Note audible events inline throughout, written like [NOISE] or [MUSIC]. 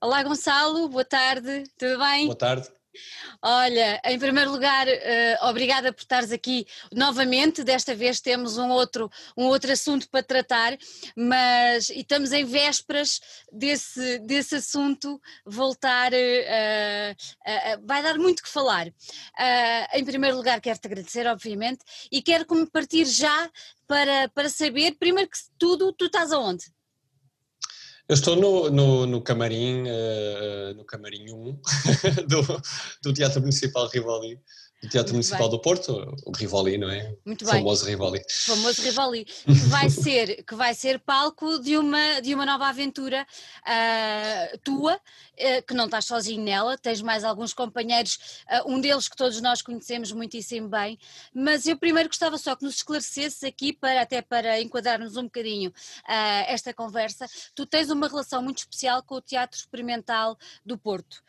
Olá Gonçalo, boa tarde, tudo bem? Boa tarde. Olha, em primeiro lugar, uh, obrigada por estares aqui novamente. Desta vez temos um outro, um outro assunto para tratar, mas e estamos em vésperas desse, desse assunto voltar. Uh, uh, vai dar muito que falar. em primeiro lugar, quero-te agradecer, obviamente, e quero que me partir já para, para saber, primeiro que tudo, tu estás aonde? Eu estou no, no, no camarim, uh, no camarim 1 [LAUGHS] do, do Teatro Municipal Rivoli do Teatro Muito Municipal bem. do Porto, o Rivoli, não é? Muito bem. Famoso Rivoli. Famoso Rivoli, [LAUGHS] que vai ser, que vai ser palco de uma, de uma nova aventura uh, tua, uh, que não estás sozinho nela, tens mais alguns companheiros, uh, um deles que todos nós conhecemos muitíssimo bem, mas eu primeiro gostava só que nos esclarecesses aqui, para, até para enquadrarmos um bocadinho esta conversa, tu tens uma relação muito especial com o Teatro Experimental do Porto.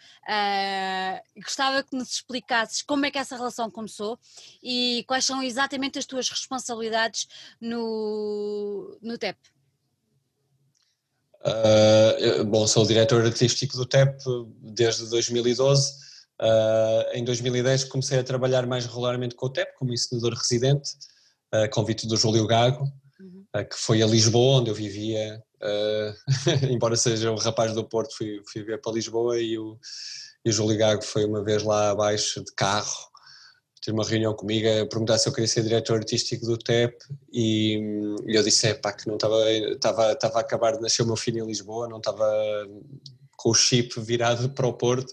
gostava que nos explicasses como é que essa relação começou e quais são exatamente as tuas responsabilidades no, no TEP? Uh, bom, sou o diretor artístico do TEP desde 2012. Uh, ah, em 2010 comecei a trabalhar mais regularmente com o TEP como ensinador residente, a uh, convite do Júlio Gago, uhum. Ah, que foi a Lisboa, onde eu vivia. [LAUGHS] embora seja um rapaz do Porto, fui, fui ver para Lisboa e o, e o Júlio Gago foi uma vez lá abaixo de carro ter uma reunião comigo a perguntar se eu queria ser diretor artístico do TEP e, eu disse, é pá, que não estava, estava, estava a acabar de nascer o meu filho em Lisboa, não estava com o chip virado para o Porto.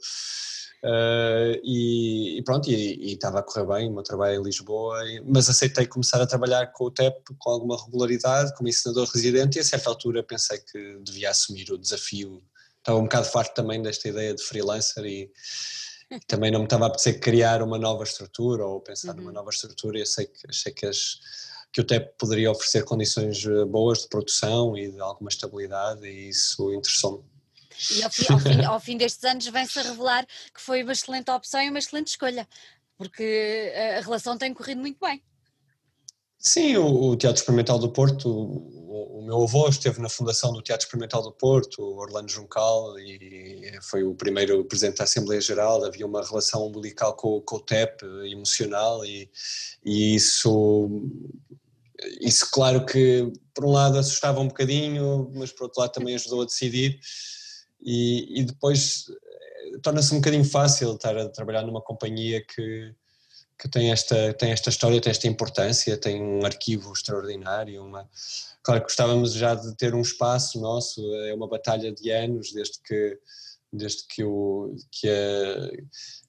Uh, e, e, pronto, e, e, estava a correr bem o meu trabalho em Lisboa, mas aceitei começar a trabalhar com o TEP com alguma regularidade, como ensinador residente e a certa altura pensei que devia assumir o desafio, estava um bocado farto também desta ideia de freelancer e também não me estava a apetecer criar uma nova estrutura ou pensar uhum. numa nova estrutura. Eu sei que, achei que, as, que o TEP poderia oferecer condições eh, boas de produção e de alguma estabilidade e isso interessou-me. E ao fim, ao, fim, [LAUGHS] ao fim, destes anos vem-se a revelar que foi uma excelente opção e uma excelente escolha, porque eh, a relação tem corrido muito bem. Sim, o, o Teatro Experimental do Porto, o, o, meu avô esteve na fundação do Teatro Experimental do Porto, Orlando Juncal, e foi o primeiro presidente da Assembleia Geral, havia uma relação umbilical com, com o TEP, emocional, e, e isso, isso claro que por um lado assustava um bocadinho, mas por outro lado também ajudou a decidir, e, e depois eh, torna-se um bocadinho fácil estar a trabalhar numa companhia que que tem esta, tem esta história, tem esta importância, tem um arquivo extraordinário. Uma... Claro que gostávamos já de ter um espaço nosso, é uma batalha de anos, desde que, desde que, o, que, a,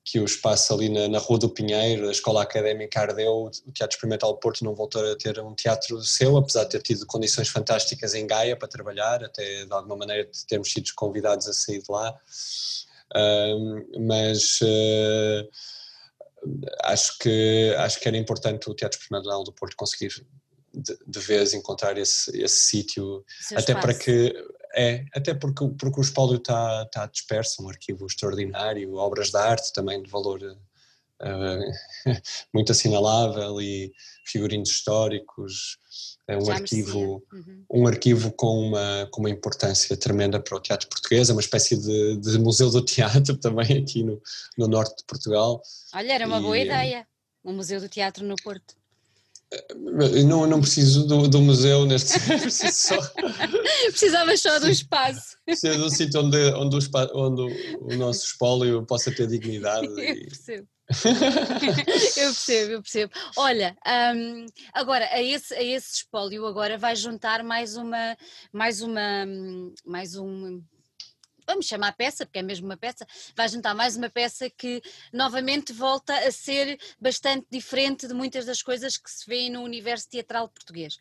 que o espaço ali na, na Rua do Pinheiro, a Escola Académica ardeu, o Teatro Experimental Porto não voltou a ter um teatro seu, apesar de ter tido condições fantásticas em Gaia para trabalhar, até de alguma maneira termos sido convidados a sair de lá. mas. Uh, acho que acho que era importante o Teatro Experimental do Porto conseguir de, de vez encontrar esse, esse sítio até espaço. para que é até porque porque o espólio está está disperso um arquivo extraordinário obras de arte também de valor [LAUGHS] muito assinalável e figurinos históricos. É um arquivo uhum. um arquivo com uma com uma importância tremenda para o teatro português. É uma espécie de, de museu do teatro [LAUGHS] também aqui no, no norte de Portugal. Olha era uma e, boa ideia um museu do teatro no Porto. Eh, não, não preciso do, do museu neste [LAUGHS] preciso só. Precisava só do espaço. Preciso de um sítio onde, onde, o, onde o, nosso espólio possa ter dignidade eu percebo [LAUGHS] eu percebo, eu percebo. Olha, um, agora a esse, a esse espólio agora vai juntar mais uma, mais uma, mais um vamos chamar peça, porque é mesmo uma peça, vai juntar mais uma peça que novamente volta a ser bastante diferente de muitas das coisas que se vê no universo teatral português.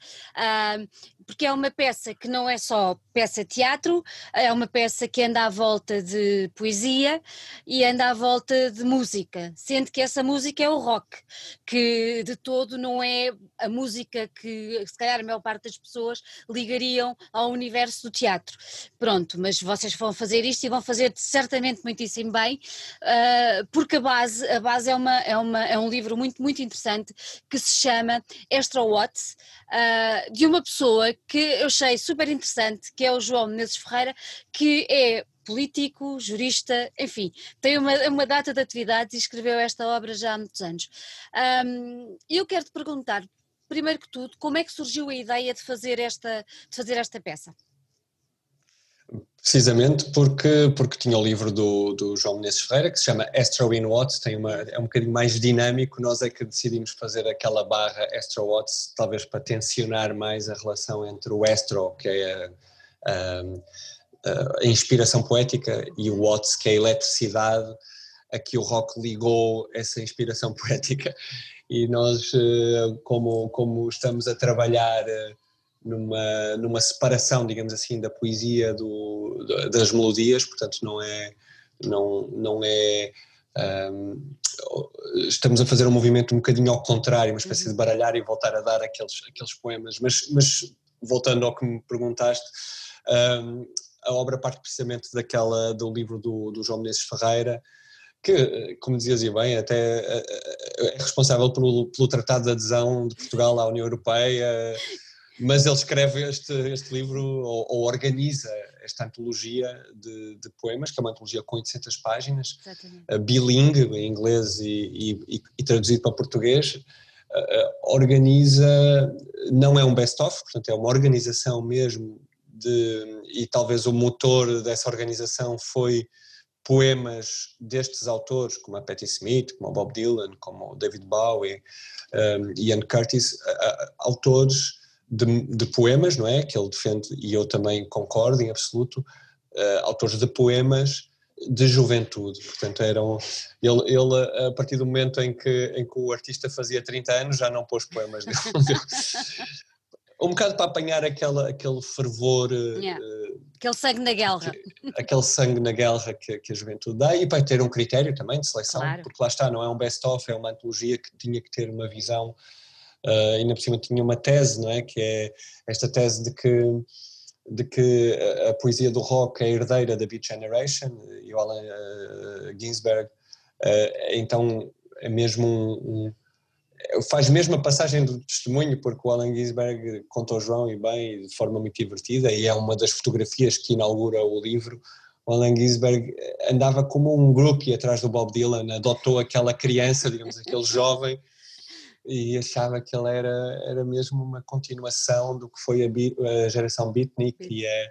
Porque é uma peça que não é só peça teatro, é uma peça que anda à volta de poesia e anda à volta de música, sendo que essa música é o rock, que de todo não é a música que se calhar a maior parte das pessoas ligariam ao universo do teatro. Pronto, mas vocês vão fazer isto e vão fazer certamente muitíssimo bem, uh, porque a base, a base é, uma, é, uma, é um livro muito, muito interessante que se chama Extra Watts, uh, de uma pessoa que eu achei super interessante, que é o João Menezes Ferreira, que é político, jurista, enfim, tem uma, uma data de atividades e escreveu esta obra já há muitos anos. Um, eu quero te perguntar, primeiro que tudo, como é que surgiu a ideia de fazer esta, de fazer esta peça? Precisamente porque, porque tinha o livro do, do João Menezes Ferreira que se chama Astro in Watts, tem uma, é um bocadinho mais dinâmico, nós é que decidimos fazer aquela barra Astro Watts, talvez para tensionar mais a relação entre o Astro, que é a, a, a inspiração poética, e o Watts, que é a eletricidade, a que o rock ligou essa inspiração [LAUGHS] poética. E nós, eh, como, como estamos a trabalhar eh, numa, numa separação, digamos assim, da poesia do, das melodias, portanto não é, não, não é um, estamos a fazer um movimento um bocadinho ao contrário, uma espécie de uhum. baralhar e voltar a dar aqueles, aqueles poemas, mas, mas voltando ao que me perguntaste, um, a obra parte precisamente daquela, do livro do, do João Menezes Ferreira, que, como dizias e bem, até é, é, é responsável pelo, pelo Tratado de Adesão de Portugal à União Europeia, mas ele escreve este, este livro ou, ou organiza esta antologia de, de, poemas, que é uma antologia com 800 páginas, uh, bilingue, em inglês e, e, e, traduzido para português. Organiza, não é um best-of, portanto é uma organização mesmo de, e talvez o motor dessa organização foi poemas destes autores, como a Patti Smith, como o Bob Dylan, como o David Bowie, um, Ian Curtis, uh, autores de, de, poemas, não é? Que ele defende, e eu também concordo em absoluto, uh, autores de poemas de juventude, portanto eram, ele, ele a partir do momento em que, em que o artista fazia 30 anos já não pôs poemas [LAUGHS] dele, um bocado para apanhar aquela, aquele fervor, eh, yeah. uh, aquele sangue na guerra, que, aquele sangue na guerra que, que, a juventude dá e para ter um critério também de seleção, claro. porque lá está, não é um best-of, é uma antologia que tinha que ter uma visão uh, ainda por cima tinha uma tese, não é? Que é esta tese de que, de que a, a poesia do rock é herdeira da Beat Generation e o Allen uh, Ginsberg, então é mesmo um, um, faz mesmo a passagem do testemunho, porque o Allen Ginsberg contou João e bem, de forma muito divertida, e é uma das fotografias que inaugura o livro. O Allen Ginsberg andava como um grupo atrás do Bob Dylan, adotou aquela criança, digamos, aquele [LAUGHS] jovem, e achava que ele era, era mesmo uma continuação do que foi a, a geração beatnik e a,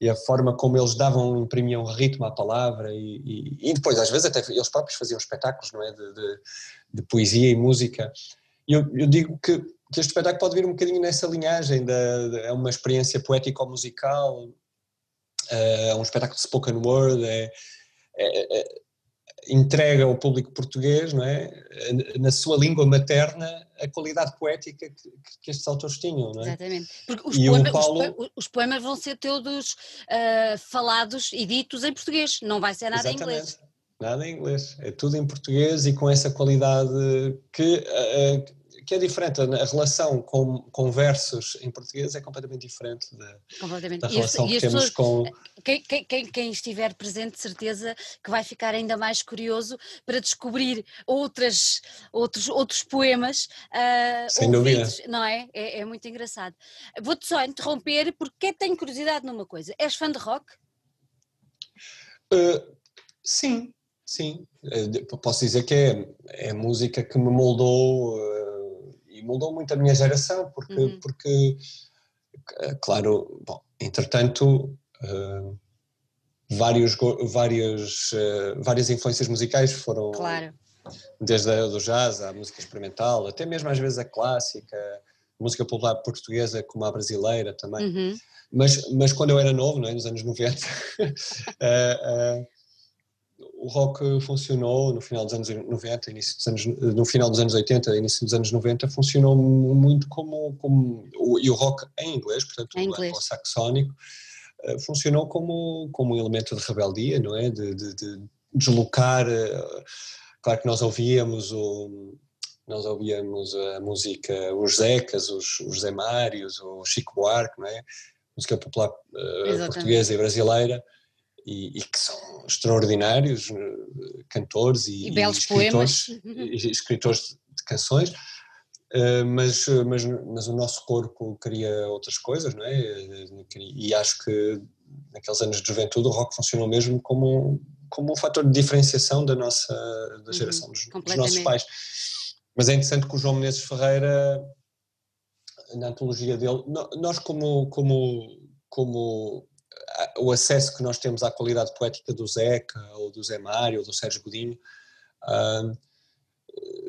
e a forma como eles davam, imprimiam ritmo à palavra e, e, e, depois às vezes até eles próprios faziam espetáculos não é, de, de, de poesia e música. E eu, eu, digo que, que este espetáculo pode vir um bocadinho nessa linhagem, da, é uma experiência poético-musical, é um espetáculo de spoken word, é, é, é entrega ao público português, não é? na sua língua materna, a qualidade poética que, que estes autores tinham. Não é? Exatamente. Porque os, poema, Paulo... os, os, poemas vão ser todos uh, falados e ditos em português, não vai ser nada Exatamente. em inglês. Nada em inglês, é tudo em português e com essa qualidade que uh, que é diferente, a relação com, com versos em português é completamente diferente da, completamente. da relação que temos com... Quem, quem, quem, estiver presente, certeza que vai ficar ainda mais curioso para descobrir outras, outros, outros poemas uh, Sem ouvidos, dúvida. não é? é? é? muito engraçado. Vou-te só interromper porque tenho curiosidade numa coisa. És fã de rock? Uh, sim, sim. Uh, posso dizer que é, é música que me moldou moldou muito a minha geração, porque, uhum. porque eh, claro, bom, entretanto, uh, vários, vários, uh, várias influências musicais foram, claro. desde a do jazz à música experimental, até mesmo às vezes a clássica, música popular portuguesa como a brasileira também. Uhum. Mas, mas quando eu era novo, não é, nos anos 90, uh, [LAUGHS] o rock funcionou no final dos anos 90, início dos anos, no final dos anos 80, início dos anos 90, funcionou muito como, como e o rock em inglês, portanto, em inglês. o saxónico, eh, funcionou como, como um elemento de rebeldia, não é? De, de, de deslocar, eh, claro que nós ouvíamos o, nós ouvíamos a música, os Zecas, os, os Zé Mários, o Chico Buarque, não é? Música popular uh, portuguesa e brasileira, e, e, que são extraordinários eh, cantores e, e belos escritores, poemas. escritores de canções, uh, mas, mas, mas o nosso corpo queria outras coisas, não é? E acho que naqueles anos de juventude, o rock funcionou mesmo como, como um fator de diferenciação da nossa da uhum, geração, uhum, dos, dos, nossos pais. Mas é interessante que o João Menezes Ferreira, na antologia dele, nós como, como, como o acesso que nós temos à qualidade poética do Zeca, ou do Zé Mário, ou do Sérgio Godinho,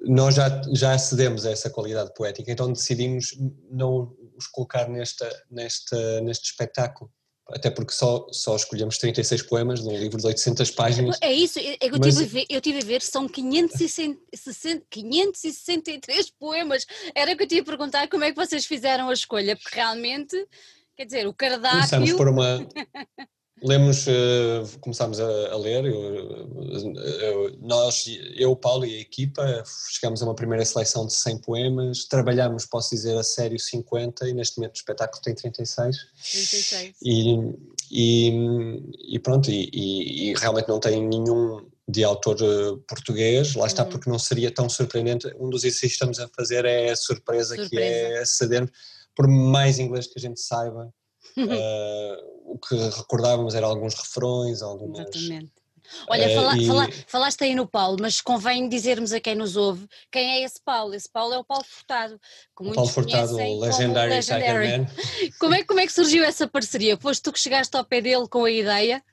nós já, já acedemos a essa qualidade poética, então decidimos não os colocar nesta, nesta, neste espetáculo. Até porque só, só escolhemos 36 poemas num livro de 800 páginas. É isso, é que eu, mas... tive a ver, eu tive a ver, são 560, 563 poemas. Era o que eu tinha a perguntar como é que vocês fizeram a escolha, porque realmente, quer dizer, o cardápio. Começamos por uma, [LAUGHS] Lemos, uh, começámos a, a ler, eu, eu, nós, eu, o Paulo e a equipa, chegámos a uma primeira seleção de 100 poemas, trabalhámos, posso dizer, a sério 50 e neste momento o espetáculo tem 36. 36. E, e, e pronto, e, e, realmente não tem nenhum de autor uh, português, lá está, uhum. porque não seria tão surpreendente. Um dos exercícios que estamos a fazer é a surpresa, surpresa. que é cedermos, por mais inglês que a gente saiba, uh, [LAUGHS] o que recordávamos eram alguns refrões, algumas. Exatamente. Olha, fala, e... fala, falaste aí no Paulo, mas convém dizermos a quem nos ouve quem é esse Paulo. Esse Paulo é o Paulo Furtado. o Paulo Furtado, o Legendary, Legendary. Man. [LAUGHS] Como é, como é que surgiu essa parceria? Foste tu que chegaste ao pé dele com a ideia?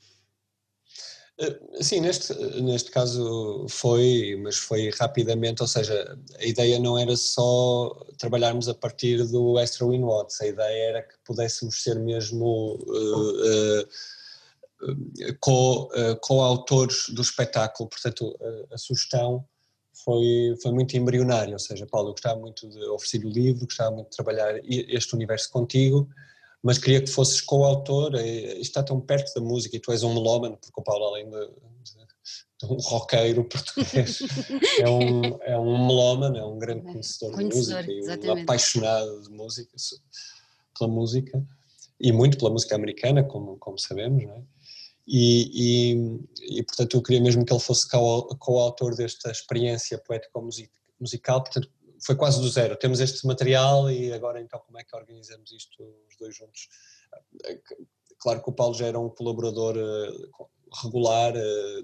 Eh, sim, neste, neste caso foi, mas foi rapidamente, ou seja, a ideia não era só trabalharmos a partir do Extra Win Watts, a ideia era que pudéssemos ser mesmo uh, uh, co, uh, co-autores do espetáculo, portanto a, a sugestão foi, foi muito embrionária, ou seja, Paulo, eu gostava muito de oferecer o livro, gostava muito de trabalhar este universo contigo, mas queria que fosses coautor, é, está tão perto da música e tu és um melómano, porque o Paulo, além de, de um roqueiro português, é um, é um melómano, é um grande conhecedor, conhecedor de música exatamente. e um apaixonado de música, pela música, e muito pela música americana, como, como sabemos, não é? E, e, e, portanto eu queria mesmo que ele fosse coautor desta experiência poético-musical, portanto foi quase do zero. Temos este material e agora então como é que organizamos isto os dois juntos? Claro que o Paulo já era um colaborador eh, regular eh,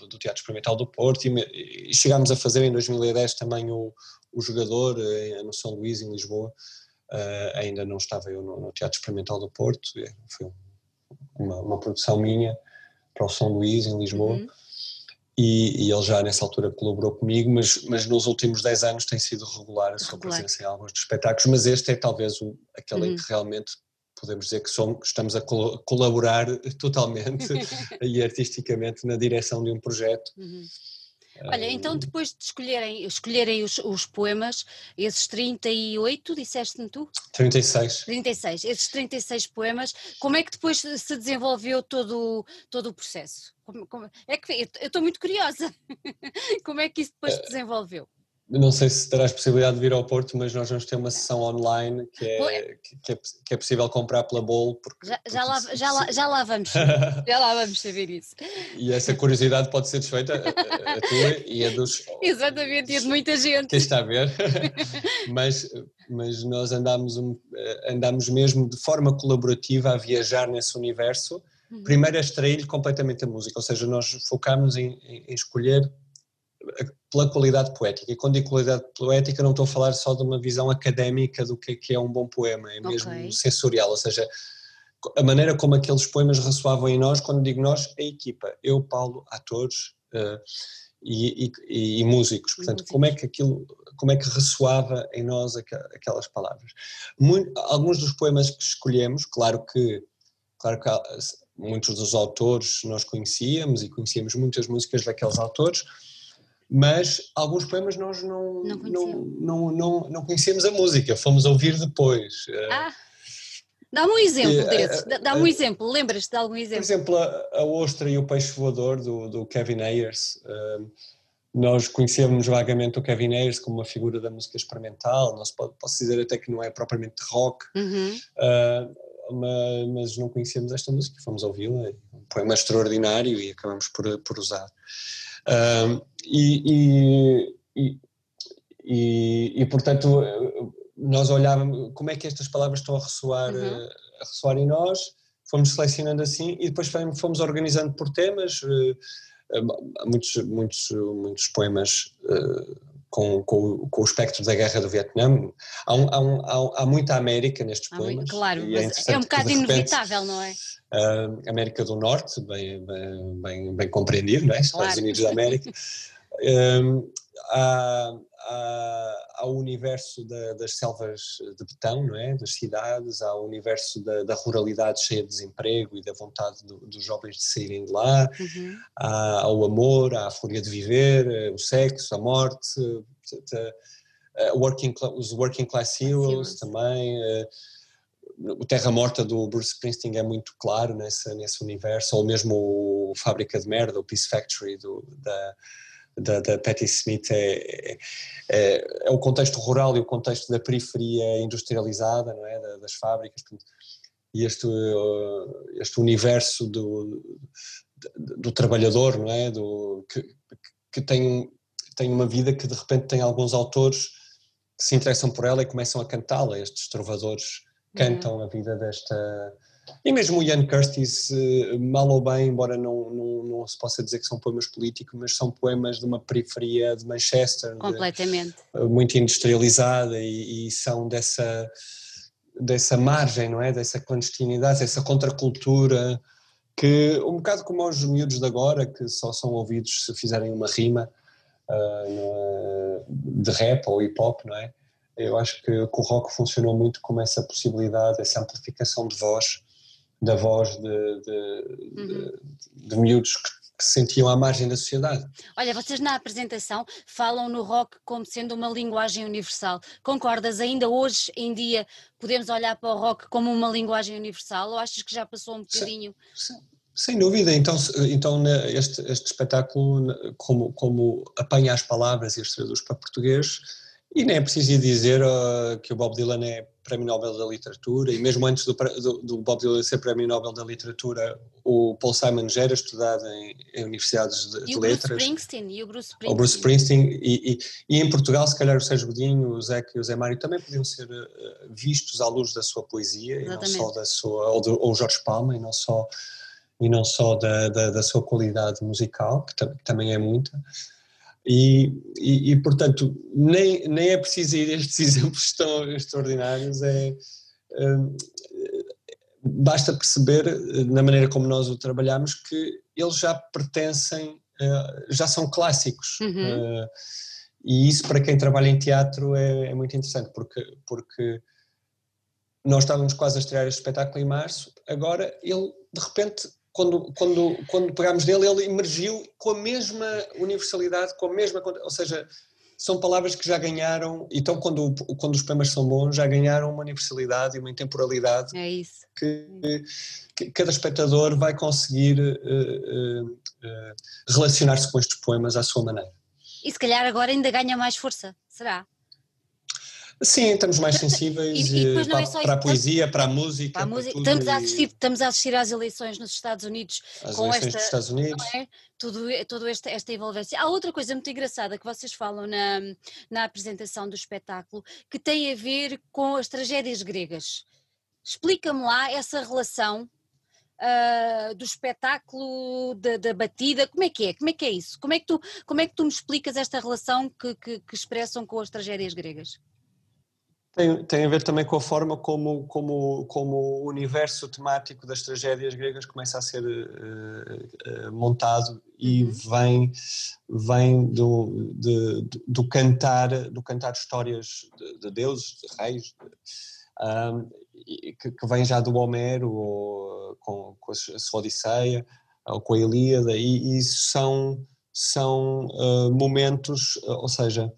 do Teatro Experimental do Porto e, chegámos a fazer em 2010 também o, o jogador eh, no São Luís, em Lisboa. ainda não estava eu no, Teatro Experimental do Porto, foi uma, uma produção minha para o São Luís, em Lisboa. Uhum e, e, ele já nessa altura colaborou comigo, mas, mas nos últimos 10 anos tem sido regular a sua regular. presença em alguns dos espetáculos, mas este é talvez o, aquele uhum. em que realmente podemos dizer que somos, estamos a colaborar [LAUGHS] totalmente [LAUGHS] e artisticamente na direção de um projeto. Uhum. Olha, então depois de escolherem, escolherem os, os poemas, esses 38, disseste-me tu? 36. 36, esses 36 poemas, como é que depois se desenvolveu todo, todo o processo? Como, como, é que eu estou muito curiosa. [LAUGHS] como é que isso depois se desenvolveu? Não sei se terás possibilidade de vir ao Porto, mas nós vamos ter uma sessão online que é, que é, que é possível comprar pela Bolo. Porque, já, já, lá, já, lá, já lá vamos, [LAUGHS] já lá vamos saber isso. E essa curiosidade pode ser desfeita, a, a tua e a dos. [LAUGHS] Exatamente, e a de muita gente. Quem está a ver, [LAUGHS] mas, mas nós andamos, andamos mesmo de forma colaborativa a viajar nesse universo. Uhum. Primeiro a extrair completamente a música, ou seja, nós focámos em, em escolher pela qualidade poética. E quando digo qualidade poética, não estou a falar só de uma visão académica do que é, que é um bom poema, é mesmo okay. sensorial, ou seja, a maneira como aqueles poemas ressoavam em nós, quando digo nós, a equipa, eu, Paulo, atores uh, e, e, e, músicos, portanto, como é que aquilo, como é que ressoava em nós aquelas palavras. Muito, alguns dos poemas que escolhemos, claro que, claro que muitos dos autores nós conhecíamos e conhecíamos muitas músicas daqueles autores, mas alguns poemas nós não, não, não, não, não, conhecíamos a música, fomos ouvir depois. Eh, ah, dá-me um exemplo desses, dá-me um exemplo, lembras-te de algum exemplo? Por exemplo, a, Ostra e o Peixe Voador, do, do Kevin Ayers, nós conhecemos vagamente o Kevin Ayers como uma figura da música experimental, nós pode, posso dizer até que não é propriamente rock, uhum. uh, mas, não conhecemos esta música, fomos ouvi-la, poema extraordinário e acabamos por, por usar. Uh, e, e, e, e, portanto, nós olhávamos como é que estas palavras estão a ressoar, uhum. a ressoar em nós, fomos selecionando assim e depois fomos organizando por temas, muitos, muitos, muitos poemas com, com, com, o espectro da guerra do Vietnã. Há, um, há, um, há, muita América nestes poemas. Claro, é mas é um bocado inevitável, não é? Uh, América do Norte, bem, bem, bem, bem compreendido, não é? Estados claro. Unidos da América. uh, [LAUGHS] há, há, há, o universo da, das selvas de betão, não é? Das cidades, há o universo da, da ruralidade cheia de desemprego e da vontade do, dos jovens de saírem de lá, uhum. há, há, o amor, há a fúria de viver, o sexo, a morte, a, working, os working class heroes também. o Terra Morta do Bruce Springsteen é muito claro nesse, nesse universo, ou mesmo o Fábrica de Merda, o Peace Factory do, da, da, da Patti Smith é, é, é, o contexto rural e o contexto da periferia industrializada, não é, das fábricas, e este, este universo do, do, do trabalhador, não é, do, que, que tem, tem uma vida que de repente tem alguns autores que se interessam por ela e começam a cantá-la, estes trovadores cantam uhum. a vida desta e mesmo o Ian Curtis, eh, mal ou bem, embora não, não, não, se possa dizer que são poemas políticos, mas são poemas de uma periferia de Manchester. Completamente. De, muito industrializada e, e, são dessa, dessa margem, não é? Dessa clandestinidade, dessa contracultura, que um bocado como aos miúdos de agora, que só são ouvidos se fizerem uma rima uh, de rap ou hip hop, não é? Eu acho que, que o rock funcionou muito como essa possibilidade, essa amplificação de voz da voz de, de, uhum. de, de miúdos que, que se sentiam à margem da sociedade. Olha, vocês na apresentação falam no rock como sendo uma linguagem universal. Concordas? Ainda hoje em dia podemos olhar para o rock como uma linguagem universal ou achas que já passou um bocadinho? Sim, sim. Sem dúvida, então, então este, este espetáculo, como, como apanha as palavras e as traduz para português, e nem é preciso dizer uh, que o Bob Dylan é Prémio Nobel da Literatura, e mesmo antes do, do, do, Bob Dylan ser Prémio Nobel da Literatura, o Paul Simon já era estudado em, em universidades de, de letras. E o Bruce Springsteen. O Bruce Springsteen, e, e, e, em Portugal, se calhar o Sérgio Godinho, o Zeca e o Zé Mário também podiam ser uh, vistos à luz da sua poesia, Exatamente. e não só da sua, ou, do, ou Jorge Palma, e não só, e não só da, da, da sua qualidade musical, que, que também é muita. E, e, e, portanto, nem, nem é preciso ir estes [LAUGHS] exemplos tão extraordinários, é, hum, basta perceber, na maneira como nós o trabalhamos, que eles já pertencem, uh, já são clássicos. Uhum. Uh, e isso, para quem trabalha em teatro, é, é, muito interessante, porque, porque nós estávamos quase a estrear este espetáculo em março, agora ele, de repente, quando, quando, quando pegámos dele, ele emergiu com a mesma universalidade, com a mesma. Ou seja, são palavras que já ganharam, então quando, quando os poemas são bons, já ganharam uma universalidade e uma intemporalidade é isso. Que, que cada espectador vai conseguir uh, uh, uh, relacionar-se com estes poemas à sua maneira. E se calhar agora ainda ganha mais força, será? Sim, estamos mais sensíveis e, e eh, para, é para, a poesia, para a música. Para a música. Para estamos, a assistir, estamos a assistir às eleições nos Estados Unidos As com esta. Dos Estados Unidos. É? Tudo, tudo esta, esta envolvência. Há outra coisa muito engraçada que vocês falam na, na apresentação do espetáculo que tem a ver com as tragédias gregas. Explica-me lá essa relação Uh, do espetáculo, da, da, batida, como é que é? Como é que é isso? Como é que tu, como é que tu me explicas esta relação que, que, que expressam com as tragédias gregas? Tem, tem a ver também com a forma como, como, como o universo temático das tragédias gregas começa a ser uh, uh, montado e uhum. vem, vem do, de, do, cantar, do cantar histórias de, de deuses, de reis, um, que, que, vem já do Homero, ou, com, com a sua Odisseia, ou com a Ilíada, e, e são, são uh, momentos, ou seja,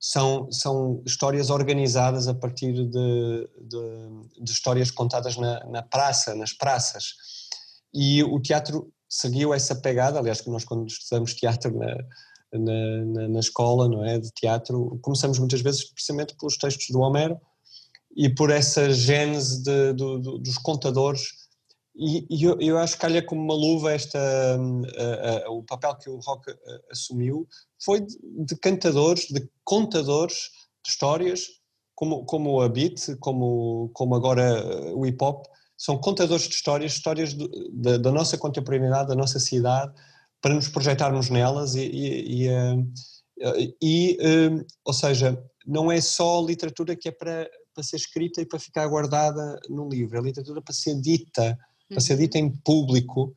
são, são histórias organizadas a partir de, de, de histórias contadas na, na, praça, nas praças. E o teatro seguiu essa pegada, aliás, que nós quando estudamos teatro na, na, na, escola não é, de teatro, começamos muitas vezes precisamente pelos textos do Homero e por essa gênese de, dos contadores e, e eu, eu, acho que calha como uma luva esta, uh, uh, o papel que o rock uh, assumiu. Foi de, de, cantadores, de contadores de histórias, como, como a beat, como, como agora o hip hop, são contadores de histórias, histórias do, da, da, nossa contemporaneidade, da nossa cidade, para nos projetarmos nelas e, e, e, uh, e uh, ou seja, não é só literatura que é para, para ser escrita e para ficar guardada num livro, é literatura para ser dita, para ser dita em público,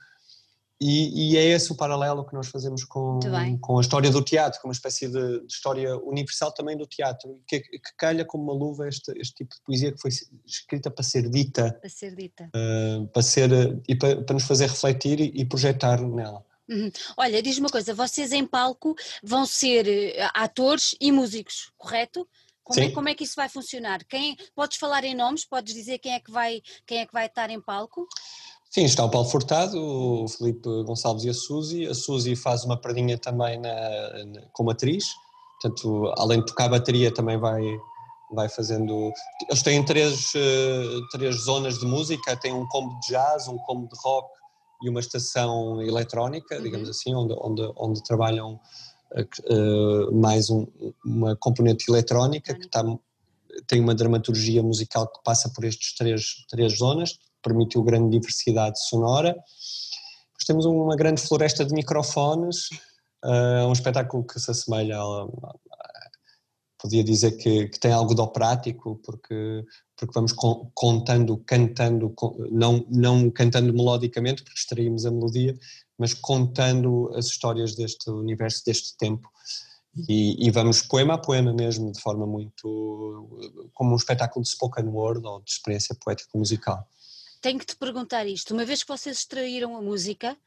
e, e, é esse o paralelo que nós fazemos com, com a história do teatro, com uma espécie de, de história universal também do teatro, que, que, calha como uma luva este, este tipo de poesia que foi escrita para ser dita. Para ser dita. Uh, para ser, e para, para, nos fazer refletir e, e projetar nela. Uhum. Olha, diz-me uma coisa, vocês em palco vão ser eh, atores e músicos, correto? Como é, como é, que isso vai funcionar? Quem, podes falar em nomes? Podes dizer quem é que vai, quem é que vai estar em palco? Sim, está o Paulo Furtado, o Felipe Gonçalves e a Suzy. A Suzy faz uma perdinha também na, na, como atriz, portanto, além de tocar bateria, também vai, vai fazendo. Eles têm três, uh, três zonas de música: tem um combo de jazz, um combo de rock e uma estação eletrónica, uhum. digamos assim, onde, onde, onde trabalham uh, mais um, uma componente eletrónica que está, tem uma dramaturgia musical que passa por estes três, três zonas permitiu grande diversidade sonora. Depois temos uma grande floresta de microfones, uh, um espetáculo que se assemelha podia dizer que, que, tem algo de operático, porque, porque vamos con, contando, cantando, não, não cantando melodicamente, porque extraímos a melodia, mas contando as histórias deste universo, deste tempo. E, e, vamos poema a poema mesmo, de forma muito. como um espetáculo de spoken word ou de experiência poética musical tenho que te perguntar isto. Uma vez que vocês extraíram a música,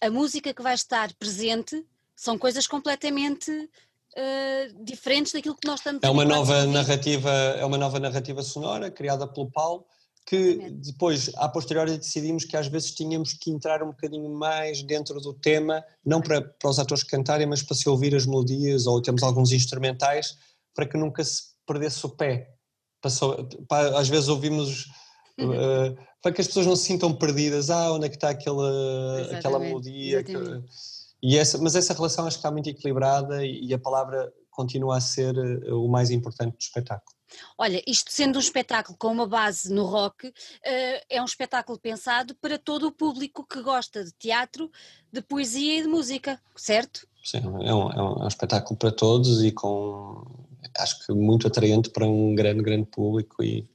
a música que vai estar presente são coisas completamente uh, diferentes daquilo que nós estamos é uma nova narrativa É uma nova narrativa sonora criada pelo Paulo, que depois, a posteriori, decidimos que às vezes tínhamos que entrar um bocadinho mais dentro do tema, não para, para os atores cantarem, mas para se ouvir as melodias, ou temos alguns instrumentais, para que nunca se perdesse o pé. Passou, para, às vezes ouvimos uh, para que as pessoas não se sintam perdidas, ah, onde é que está aquela, aquela melodia. E essa, mas essa relação acho que está muito equilibrada e a palavra continua a ser eh, o mais importante do espetáculo. Olha, isto sendo um espetáculo com uma base no rock, uh, é um espetáculo pensado para todo o público que gosta de teatro, de poesia e de música, certo? Sim, é um, é um, é um espetáculo para todos e com, acho que muito atraente para um grande, grande público e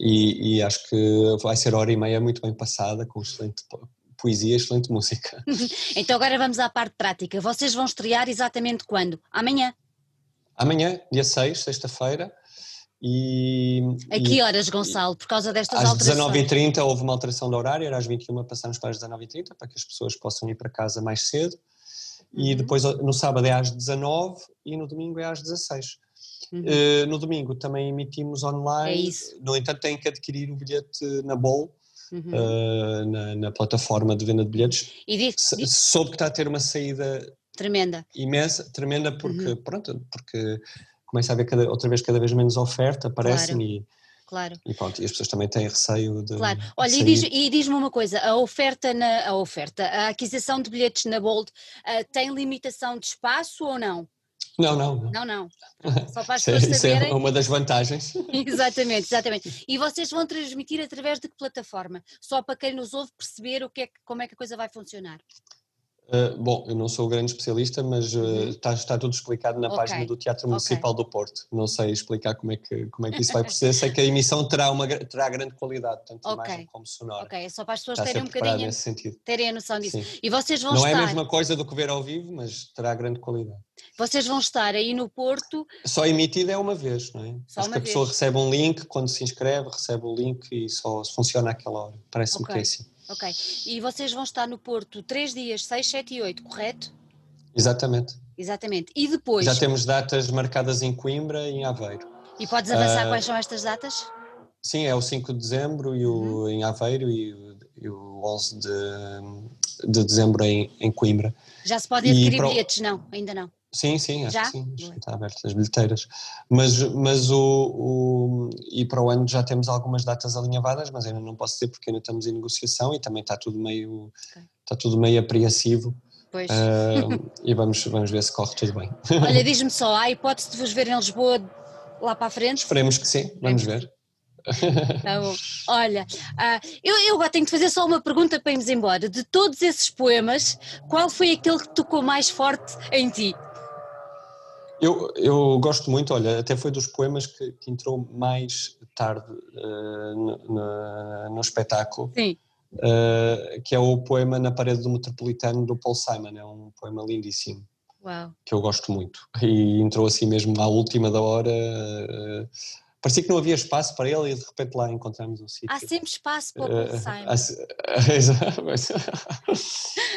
e, e, acho que vai ser hora e meia muito bem passada, com excelente poesia, excelente música. [LAUGHS] então agora vamos à parte prática. Vocês vão estrear exatamente quando? Amanhã? Amanhã, dia 6, sexta-feira. E, a que horas, Gonçalo, por causa destas às alterações? Às 19h30 houve uma alteração do horário, era às 21 passamos para as 19h30, para que as pessoas possam ir para casa mais cedo. Uhum. E depois no sábado é às 19 e no domingo é às 16. Uhum. Uh, no domingo também emitimos online. É isso. No entanto, têm que adquirir o bilhete na Bol, uhum. uh, na, na, plataforma de venda de bilhetes. E disse, disse, Soube que está a ter uma saída tremenda. Imensa, tremenda, porque, uhum. pronto, porque começa a haver cada, outra vez cada vez menos oferta, parece-me. Claro. E, Claro. E pronto, e as pessoas também têm receio de. Claro. Olha, de e diz-me diz uma coisa: a oferta, na, a oferta, a aquisição de bilhetes na Bold uh, tem limitação de espaço ou não? Não, não. Não, não. [LAUGHS] Só para as pessoas isso é, saberem. é uma das vantagens. [LAUGHS] exatamente, exatamente. E vocês vão transmitir através de que plataforma? Só para quem nos ouve perceber o que é, como é que a coisa vai funcionar. Uh, bom, eu não sou o grande especialista, mas uh, está, está, tudo explicado na okay. página do Teatro Municipal okay. do Porto. Não sei explicar como é que, como é que isso vai [LAUGHS] proceder, sei que a emissão terá, uma, terá grande qualidade, tanto okay. imagem como sonora. Ok, é só para as pessoas terem um bocadinho, terem a noção disso. Sim. E vocês vão não estar... Não é a mesma coisa do que ver ao vivo, mas terá grande qualidade. Vocês vão estar aí no Porto... Só emitida é uma vez, não é? Só Acho que a pessoa recebe um link, quando se inscreve, recebe o link e só funciona àquela hora. Parece-me que é assim. Ok. E vocês vão estar no Porto três dias, 6, 7 e 8, correto? Exatamente. Exatamente. E depois? Já temos datas marcadas em Coimbra e em Aveiro. E podes avançar uh, quais são estas datas? Sim, é o 5 de dezembro e o, uhum. em Aveiro e o, e o 11 de, de dezembro em, em Coimbra. Já se podem adquirir bilhetes? Não, ainda não. Sim, sim, acho já? que sim, acho que está aberto as bilheteiras. Mas, mas o, o, E para o ano já temos algumas datas alinhavadas, mas ainda não posso dizer porque ainda estamos em negociação e também está tudo meio, okay. está tudo meio apreensivo. Pois. Uh, e vamos, vamos ver se corre tudo bem. Olha, [LAUGHS] diz-me só, há hipótese de vos ver em Lisboa lá para a frente? Esperemos que sim, vamos ver. Tá bom. [LAUGHS] Olha, uh, eu, eu agora tenho que fazer só uma pergunta para irmos embora. De todos esses poemas, qual foi aquele que tocou mais forte em ti? Eu, eu gosto muito, olha, até foi dos poemas que, que entrou mais tarde uh, no, no, no, espetáculo. Sim. Uh, que é o poema Na Parede do Metropolitano do Paul Simon, é um poema lindíssimo. Uau. Que eu gosto muito. E entrou assim mesmo à última da hora, uh, parecia que não havia espaço para ele e de repente lá encontramos um sítio. Há sempre espaço para o Paul Simon.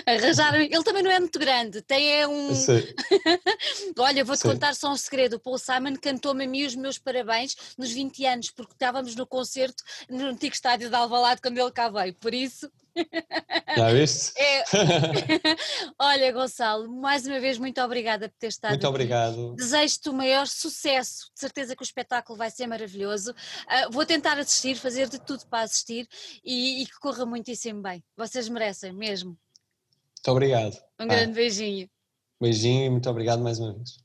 Arranjaram, ele também não é muito grande, tem é um. [LAUGHS] Olha, vou-te contar só um segredo: o Paul Simon cantou-me a mim os meus parabéns nos 20 anos, porque estávamos no concerto no antigo estádio de Alvalade quando ele cá veio, por isso. Já viste? [LAUGHS] É. [LAUGHS] Olha, Gonçalo, mais uma vez, muito obrigada por ter estado Muito aqui. obrigado. Desejo-te o maior sucesso. De certeza que o espetáculo vai ser maravilhoso. Uh, vou tentar assistir, fazer de tudo para assistir e, e, que corra muitíssimo bem. Vocês merecem mesmo. Muito obrigado. Um grande ah. beijinho. Beijinho e muito obrigado mais uma vez.